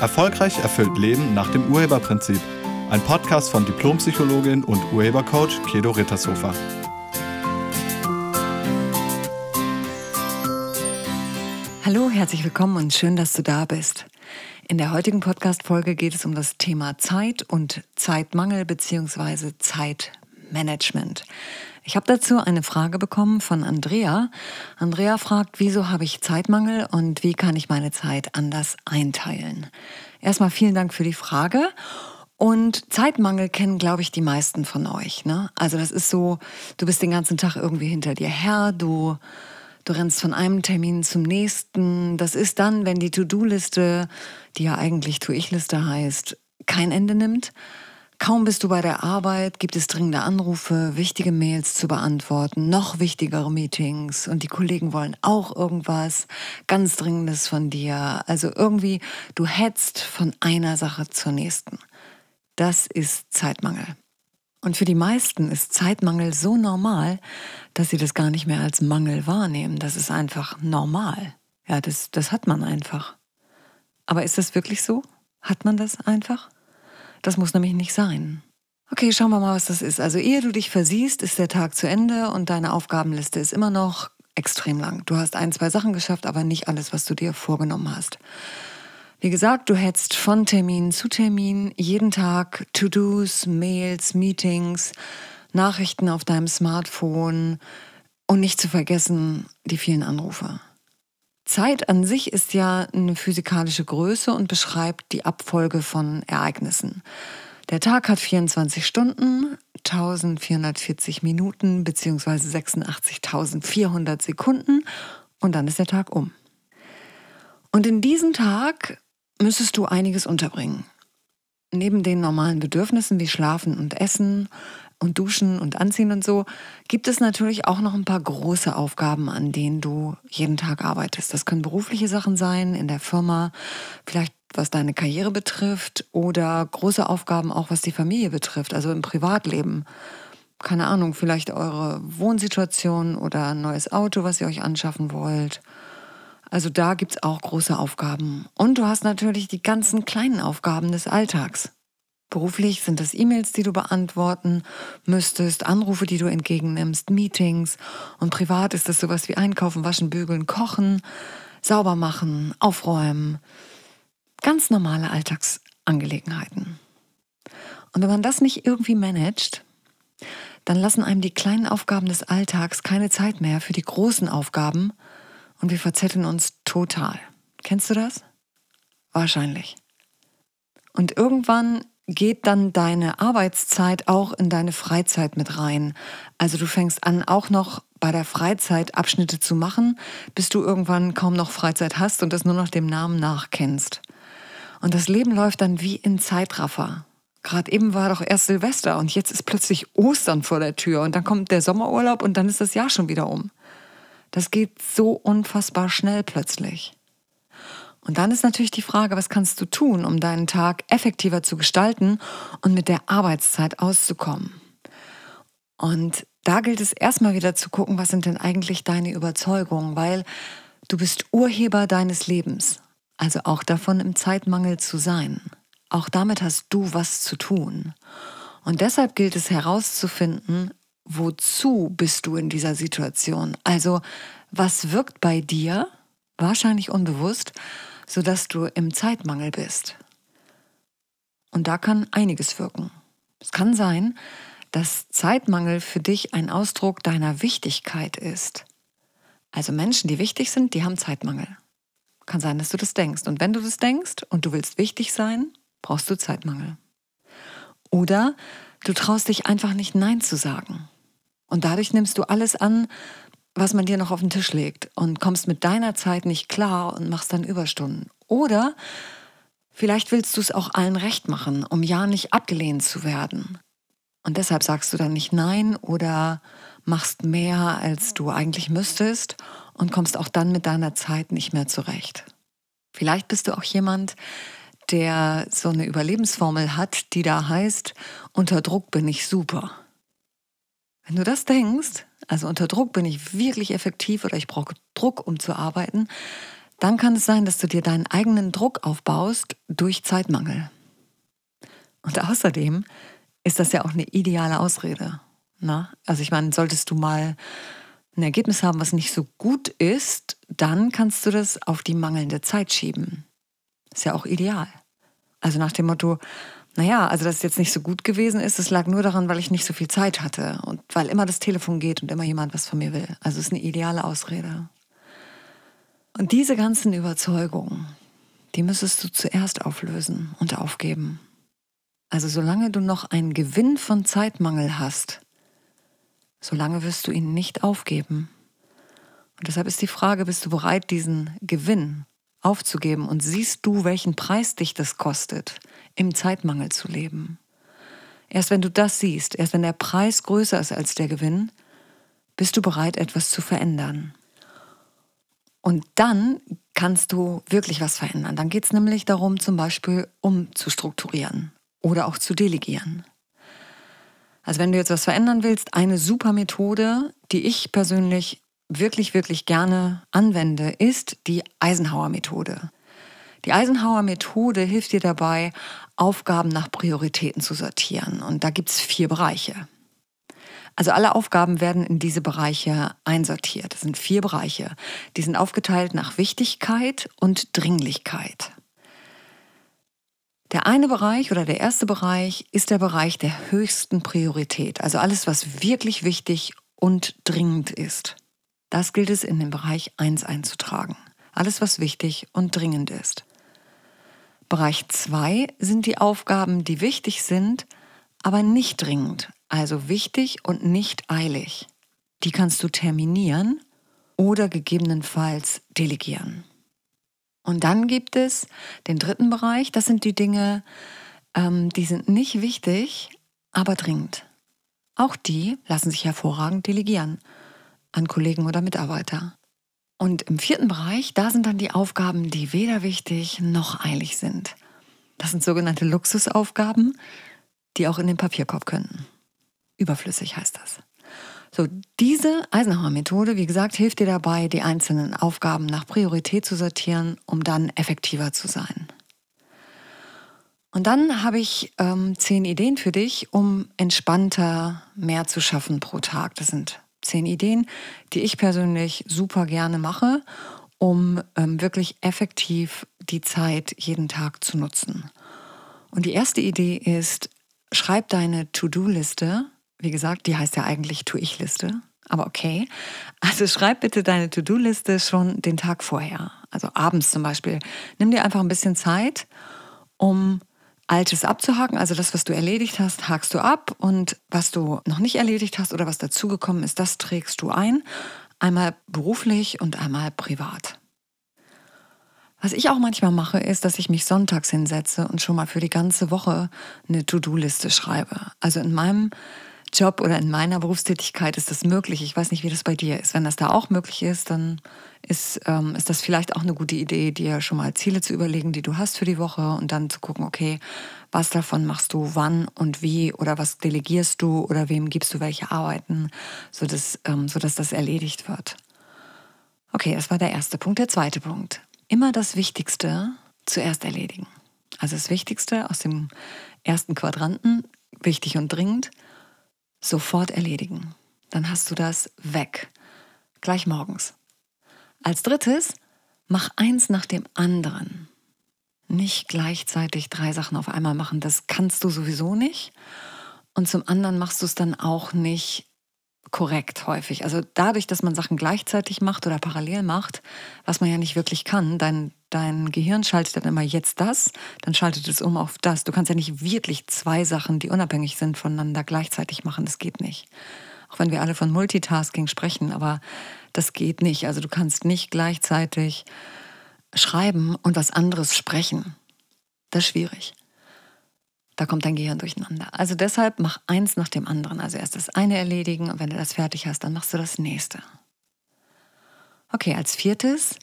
Erfolgreich erfüllt Leben nach dem Urheberprinzip. Ein Podcast von Diplompsychologin und Urhebercoach Kedo Rittershofer. Hallo, herzlich willkommen und schön, dass du da bist. In der heutigen Podcast-Folge geht es um das Thema Zeit und Zeitmangel bzw. Zeitmanagement. Ich habe dazu eine Frage bekommen von Andrea. Andrea fragt, wieso habe ich Zeitmangel und wie kann ich meine Zeit anders einteilen? Erstmal vielen Dank für die Frage. Und Zeitmangel kennen, glaube ich, die meisten von euch. Ne? Also das ist so, du bist den ganzen Tag irgendwie hinter dir her, du, du rennst von einem Termin zum nächsten. Das ist dann, wenn die To-Do-Liste, die ja eigentlich To-Ich-Liste heißt, kein Ende nimmt. Kaum bist du bei der Arbeit, gibt es dringende Anrufe, wichtige Mails zu beantworten, noch wichtigere Meetings und die Kollegen wollen auch irgendwas ganz Dringendes von dir. Also irgendwie, du hetzt von einer Sache zur nächsten. Das ist Zeitmangel. Und für die meisten ist Zeitmangel so normal, dass sie das gar nicht mehr als Mangel wahrnehmen. Das ist einfach normal. Ja, das, das hat man einfach. Aber ist das wirklich so? Hat man das einfach? Das muss nämlich nicht sein. Okay, schauen wir mal, was das ist. Also ehe du dich versiehst, ist der Tag zu Ende und deine Aufgabenliste ist immer noch extrem lang. Du hast ein, zwei Sachen geschafft, aber nicht alles, was du dir vorgenommen hast. Wie gesagt, du hetzt von Termin zu Termin jeden Tag To-Dos, Mails, Meetings, Nachrichten auf deinem Smartphone und nicht zu vergessen die vielen Anrufe. Zeit an sich ist ja eine physikalische Größe und beschreibt die Abfolge von Ereignissen. Der Tag hat 24 Stunden, 1440 Minuten bzw. 86.400 Sekunden und dann ist der Tag um. Und in diesem Tag müsstest du einiges unterbringen. Neben den normalen Bedürfnissen wie Schlafen und Essen, und Duschen und Anziehen und so, gibt es natürlich auch noch ein paar große Aufgaben, an denen du jeden Tag arbeitest. Das können berufliche Sachen sein, in der Firma, vielleicht was deine Karriere betrifft oder große Aufgaben auch, was die Familie betrifft, also im Privatleben. Keine Ahnung, vielleicht eure Wohnsituation oder ein neues Auto, was ihr euch anschaffen wollt. Also da gibt es auch große Aufgaben. Und du hast natürlich die ganzen kleinen Aufgaben des Alltags. Beruflich sind das E-Mails, die du beantworten müsstest, Anrufe, die du entgegennimmst, Meetings. Und privat ist das sowas wie Einkaufen, Waschen, Bügeln, Kochen, sauber machen, aufräumen. Ganz normale Alltagsangelegenheiten. Und wenn man das nicht irgendwie managt, dann lassen einem die kleinen Aufgaben des Alltags keine Zeit mehr für die großen Aufgaben und wir verzetteln uns total. Kennst du das? Wahrscheinlich. Und irgendwann geht dann deine Arbeitszeit auch in deine Freizeit mit rein. Also du fängst an, auch noch bei der Freizeit Abschnitte zu machen, bis du irgendwann kaum noch Freizeit hast und das nur noch dem Namen nachkennst. Und das Leben läuft dann wie in Zeitraffer. Gerade eben war doch erst Silvester und jetzt ist plötzlich Ostern vor der Tür und dann kommt der Sommerurlaub und dann ist das Jahr schon wieder um. Das geht so unfassbar schnell plötzlich. Und dann ist natürlich die Frage, was kannst du tun, um deinen Tag effektiver zu gestalten und mit der Arbeitszeit auszukommen? Und da gilt es erstmal wieder zu gucken, was sind denn eigentlich deine Überzeugungen, weil du bist Urheber deines Lebens, also auch davon im Zeitmangel zu sein. Auch damit hast du was zu tun. Und deshalb gilt es herauszufinden, wozu bist du in dieser Situation? Also was wirkt bei dir, wahrscheinlich unbewusst, sodass du im Zeitmangel bist. Und da kann einiges wirken. Es kann sein, dass Zeitmangel für dich ein Ausdruck deiner Wichtigkeit ist. Also Menschen, die wichtig sind, die haben Zeitmangel. Kann sein, dass du das denkst. Und wenn du das denkst und du willst wichtig sein, brauchst du Zeitmangel. Oder du traust dich einfach nicht Nein zu sagen. Und dadurch nimmst du alles an, was man dir noch auf den Tisch legt und kommst mit deiner Zeit nicht klar und machst dann Überstunden. Oder vielleicht willst du es auch allen recht machen, um ja nicht abgelehnt zu werden. Und deshalb sagst du dann nicht Nein oder machst mehr, als du eigentlich müsstest und kommst auch dann mit deiner Zeit nicht mehr zurecht. Vielleicht bist du auch jemand, der so eine Überlebensformel hat, die da heißt, unter Druck bin ich super. Wenn du das denkst, also unter Druck bin ich wirklich effektiv oder ich brauche Druck, um zu arbeiten, dann kann es sein, dass du dir deinen eigenen Druck aufbaust durch Zeitmangel. Und außerdem ist das ja auch eine ideale Ausrede. Na? Ne? Also ich meine, solltest du mal ein Ergebnis haben, was nicht so gut ist, dann kannst du das auf die mangelnde Zeit schieben. Ist ja auch ideal. Also nach dem Motto, naja, also dass es jetzt nicht so gut gewesen ist, das lag nur daran, weil ich nicht so viel Zeit hatte und weil immer das Telefon geht und immer jemand was von mir will. Also es ist eine ideale Ausrede. Und diese ganzen Überzeugungen, die müsstest du zuerst auflösen und aufgeben. Also solange du noch einen Gewinn von Zeitmangel hast, solange wirst du ihn nicht aufgeben. Und deshalb ist die Frage, bist du bereit, diesen Gewinn aufzugeben und siehst du, welchen Preis dich das kostet, im Zeitmangel zu leben? Erst wenn du das siehst, erst wenn der Preis größer ist als der Gewinn, bist du bereit, etwas zu verändern. Und dann kannst du wirklich was verändern. Dann geht es nämlich darum, zum Beispiel umzustrukturieren oder auch zu delegieren. Also wenn du jetzt was verändern willst, eine super Methode, die ich persönlich wirklich, wirklich gerne anwende, ist die Eisenhower-Methode. Die Eisenhower-Methode hilft dir dabei, Aufgaben nach Prioritäten zu sortieren. Und da gibt es vier Bereiche. Also alle Aufgaben werden in diese Bereiche einsortiert. Das sind vier Bereiche. Die sind aufgeteilt nach Wichtigkeit und Dringlichkeit. Der eine Bereich oder der erste Bereich ist der Bereich der höchsten Priorität, also alles, was wirklich wichtig und dringend ist. Das gilt es in den Bereich 1 einzutragen. Alles, was wichtig und dringend ist. Bereich 2 sind die Aufgaben, die wichtig sind, aber nicht dringend, also wichtig und nicht eilig. Die kannst du terminieren oder gegebenenfalls delegieren. Und dann gibt es den dritten Bereich, das sind die Dinge, ähm, die sind nicht wichtig, aber dringend. Auch die lassen sich hervorragend delegieren an Kollegen oder Mitarbeiter. Und im vierten Bereich, da sind dann die Aufgaben, die weder wichtig noch eilig sind. Das sind sogenannte Luxusaufgaben, die auch in den Papierkorb könnten. Überflüssig heißt das. So, diese Eisenhower-Methode, wie gesagt, hilft dir dabei, die einzelnen Aufgaben nach Priorität zu sortieren, um dann effektiver zu sein. Und dann habe ich ähm, zehn Ideen für dich, um entspannter mehr zu schaffen pro Tag. Das sind zehn Ideen, die ich persönlich super gerne mache, um ähm, wirklich effektiv die Zeit jeden Tag zu nutzen. Und die erste Idee ist, schreib deine To-Do-Liste wie gesagt, die heißt ja eigentlich Tu-Ich-Liste. Aber okay. Also schreib bitte deine To-Do-Liste schon den Tag vorher. Also abends zum Beispiel. Nimm dir einfach ein bisschen Zeit, um Altes abzuhaken. Also das, was du erledigt hast, hakst du ab. Und was du noch nicht erledigt hast oder was dazugekommen ist, das trägst du ein. Einmal beruflich und einmal privat. Was ich auch manchmal mache, ist, dass ich mich sonntags hinsetze und schon mal für die ganze Woche eine To-Do-Liste schreibe. Also in meinem Job oder in meiner Berufstätigkeit ist das möglich. Ich weiß nicht, wie das bei dir ist. Wenn das da auch möglich ist, dann ist, ähm, ist das vielleicht auch eine gute Idee, dir schon mal Ziele zu überlegen, die du hast für die Woche und dann zu gucken, okay, was davon machst du wann und wie oder was delegierst du oder wem gibst du welche Arbeiten, sodass, ähm, sodass das erledigt wird. Okay, das war der erste Punkt. Der zweite Punkt. Immer das Wichtigste zuerst erledigen. Also das Wichtigste aus dem ersten Quadranten, wichtig und dringend, sofort erledigen. Dann hast du das weg. Gleich morgens. Als drittes, mach eins nach dem anderen. Nicht gleichzeitig drei Sachen auf einmal machen. Das kannst du sowieso nicht. Und zum anderen machst du es dann auch nicht korrekt häufig. Also dadurch, dass man Sachen gleichzeitig macht oder parallel macht, was man ja nicht wirklich kann, dein, dein Gehirn schaltet dann immer jetzt das, dann schaltet es um auf das. Du kannst ja nicht wirklich zwei Sachen, die unabhängig sind, voneinander gleichzeitig machen. Das geht nicht. Auch wenn wir alle von Multitasking sprechen, aber das geht nicht. Also du kannst nicht gleichzeitig schreiben und was anderes sprechen. Das ist schwierig da kommt dein Gehirn durcheinander. Also deshalb mach eins nach dem anderen. Also erst das eine erledigen und wenn du das fertig hast, dann machst du das nächste. Okay, als viertes,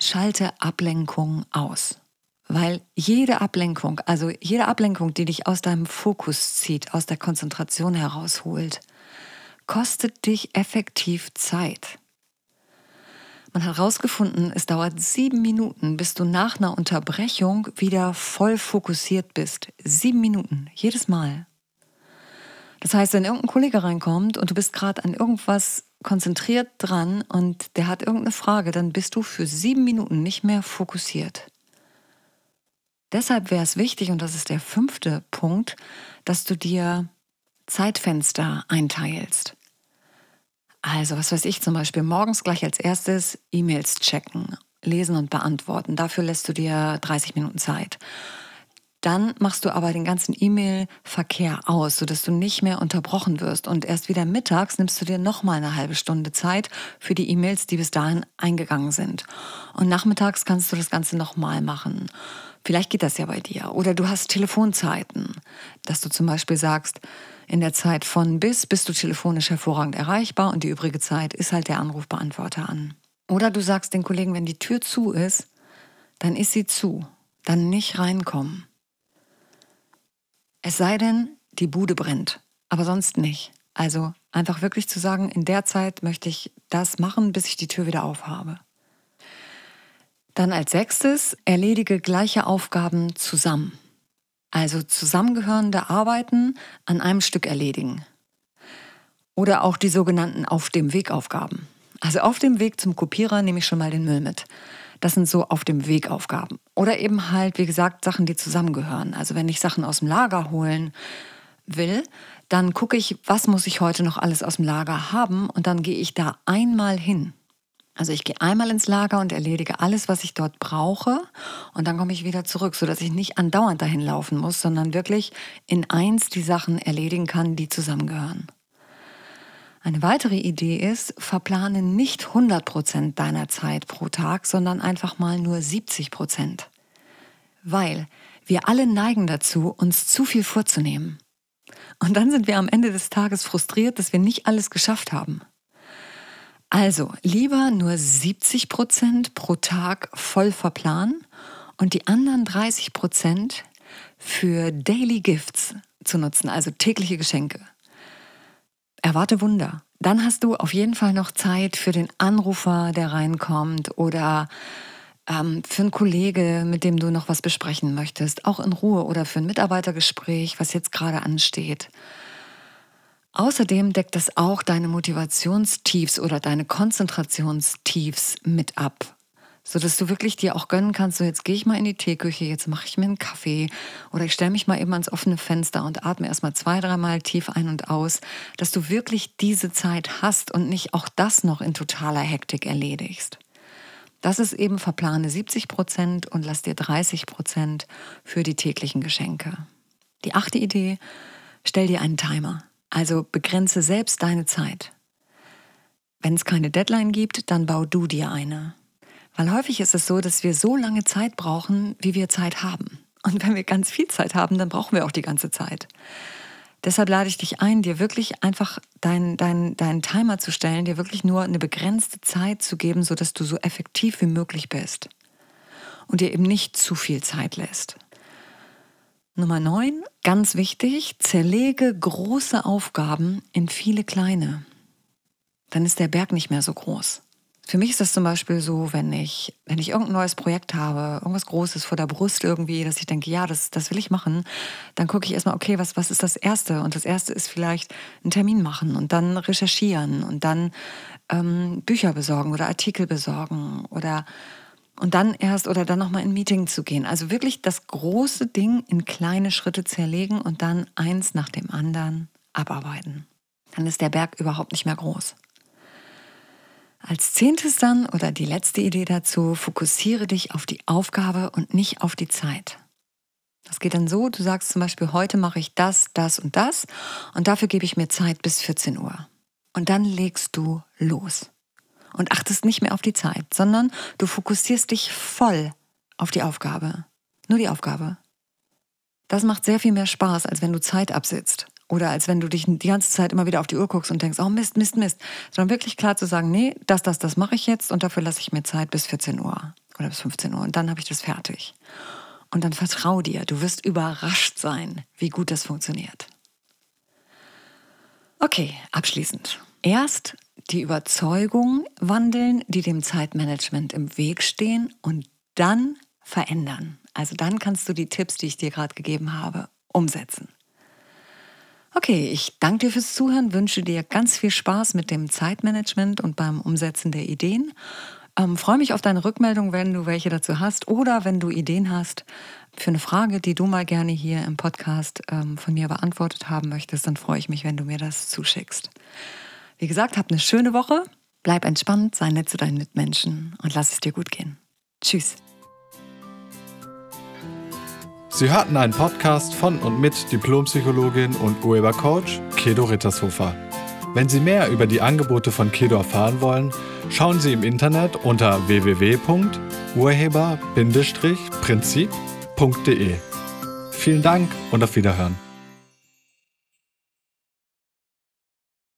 schalte Ablenkung aus. Weil jede Ablenkung, also jede Ablenkung, die dich aus deinem Fokus zieht, aus der Konzentration herausholt, kostet dich effektiv Zeit. Man hat herausgefunden, es dauert sieben Minuten, bis du nach einer Unterbrechung wieder voll fokussiert bist. Sieben Minuten, jedes Mal. Das heißt, wenn irgendein Kollege reinkommt und du bist gerade an irgendwas konzentriert dran und der hat irgendeine Frage, dann bist du für sieben Minuten nicht mehr fokussiert. Deshalb wäre es wichtig, und das ist der fünfte Punkt, dass du dir Zeitfenster einteilst. Also, was weiß ich zum Beispiel, morgens gleich als erstes E-Mails checken, lesen und beantworten. Dafür lässt du dir 30 Minuten Zeit. Dann machst du aber den ganzen E-Mail-Verkehr aus, sodass du nicht mehr unterbrochen wirst. Und erst wieder mittags nimmst du dir nochmal eine halbe Stunde Zeit für die E-Mails, die bis dahin eingegangen sind. Und nachmittags kannst du das Ganze nochmal machen. Vielleicht geht das ja bei dir. Oder du hast Telefonzeiten, dass du zum Beispiel sagst, in der Zeit von bis bist du telefonisch hervorragend erreichbar und die übrige Zeit ist halt der Anrufbeantworter an. Oder du sagst den Kollegen, wenn die Tür zu ist, dann ist sie zu, dann nicht reinkommen. Es sei denn, die Bude brennt, aber sonst nicht. Also einfach wirklich zu sagen, in der Zeit möchte ich das machen, bis ich die Tür wieder aufhabe. Dann als sechstes, erledige gleiche Aufgaben zusammen. Also zusammengehörende Arbeiten an einem Stück erledigen. Oder auch die sogenannten Auf dem Weg Aufgaben. Also auf dem Weg zum Kopierer nehme ich schon mal den Müll mit. Das sind so auf dem Weg Aufgaben. Oder eben halt, wie gesagt, Sachen, die zusammengehören. Also wenn ich Sachen aus dem Lager holen will, dann gucke ich, was muss ich heute noch alles aus dem Lager haben und dann gehe ich da einmal hin. Also ich gehe einmal ins Lager und erledige alles, was ich dort brauche und dann komme ich wieder zurück, sodass ich nicht andauernd dahin laufen muss, sondern wirklich in eins die Sachen erledigen kann, die zusammengehören. Eine weitere Idee ist, verplane nicht 100% deiner Zeit pro Tag, sondern einfach mal nur 70%. Weil wir alle neigen dazu, uns zu viel vorzunehmen. Und dann sind wir am Ende des Tages frustriert, dass wir nicht alles geschafft haben. Also lieber nur 70 Prozent pro Tag voll verplanen und die anderen 30 Prozent für Daily Gifts zu nutzen, also tägliche Geschenke. Erwarte Wunder. Dann hast du auf jeden Fall noch Zeit für den Anrufer, der reinkommt oder ähm, für einen Kollege, mit dem du noch was besprechen möchtest, auch in Ruhe oder für ein Mitarbeitergespräch, was jetzt gerade ansteht. Außerdem deckt es auch deine Motivationstiefs oder deine Konzentrationstiefs mit ab, sodass du wirklich dir auch gönnen kannst, so jetzt gehe ich mal in die Teeküche, jetzt mache ich mir einen Kaffee oder ich stelle mich mal eben ans offene Fenster und atme erstmal zwei, dreimal tief ein und aus, dass du wirklich diese Zeit hast und nicht auch das noch in totaler Hektik erledigst. Das ist eben verplane 70 Prozent und lass dir 30 Prozent für die täglichen Geschenke. Die achte Idee, stell dir einen Timer. Also begrenze selbst deine Zeit. Wenn es keine Deadline gibt, dann bau du dir eine. Weil häufig ist es so, dass wir so lange Zeit brauchen, wie wir Zeit haben. Und wenn wir ganz viel Zeit haben, dann brauchen wir auch die ganze Zeit. Deshalb lade ich dich ein, dir wirklich einfach deinen dein, dein Timer zu stellen, dir wirklich nur eine begrenzte Zeit zu geben, sodass du so effektiv wie möglich bist. Und dir eben nicht zu viel Zeit lässt. Nummer 9, ganz wichtig, zerlege große Aufgaben in viele kleine. Dann ist der Berg nicht mehr so groß. Für mich ist das zum Beispiel so, wenn ich, wenn ich irgendein neues Projekt habe, irgendwas Großes vor der Brust irgendwie, dass ich denke, ja, das, das will ich machen, dann gucke ich erstmal, okay, was, was ist das Erste? Und das Erste ist vielleicht einen Termin machen und dann recherchieren und dann ähm, Bücher besorgen oder Artikel besorgen oder und dann erst oder dann nochmal in Meeting zu gehen. Also wirklich das große Ding in kleine Schritte zerlegen und dann eins nach dem anderen abarbeiten. Dann ist der Berg überhaupt nicht mehr groß. Als zehntes dann oder die letzte Idee dazu, fokussiere dich auf die Aufgabe und nicht auf die Zeit. Das geht dann so, du sagst zum Beispiel, heute mache ich das, das und das und dafür gebe ich mir Zeit bis 14 Uhr. Und dann legst du los und achtest nicht mehr auf die Zeit, sondern du fokussierst dich voll auf die Aufgabe. Nur die Aufgabe. Das macht sehr viel mehr Spaß, als wenn du Zeit absitzt. Oder als wenn du dich die ganze Zeit immer wieder auf die Uhr guckst und denkst, oh Mist, Mist, Mist. Sondern wirklich klar zu sagen, nee, das, das, das mache ich jetzt und dafür lasse ich mir Zeit bis 14 Uhr oder bis 15 Uhr und dann habe ich das fertig. Und dann vertrau dir, du wirst überrascht sein, wie gut das funktioniert. Okay, abschließend. Erst die Überzeugung wandeln, die dem Zeitmanagement im Weg stehen und dann verändern. Also dann kannst du die Tipps, die ich dir gerade gegeben habe, umsetzen. Okay, ich danke dir fürs Zuhören, wünsche dir ganz viel Spaß mit dem Zeitmanagement und beim Umsetzen der Ideen. Ähm, freue mich auf deine Rückmeldung, wenn du welche dazu hast oder wenn du Ideen hast für eine Frage, die du mal gerne hier im Podcast ähm, von mir beantwortet haben möchtest, dann freue ich mich, wenn du mir das zuschickst. Wie gesagt, hab eine schöne Woche, bleib entspannt, sei nett zu deinen Mitmenschen und lass es dir gut gehen. Tschüss. Sie hörten einen Podcast von und mit Diplompsychologin und Urhebercoach Kedo Rittershofer. Wenn Sie mehr über die Angebote von Kedo erfahren wollen, schauen Sie im Internet unter www.urheber-prinzip.de. Vielen Dank und auf Wiederhören.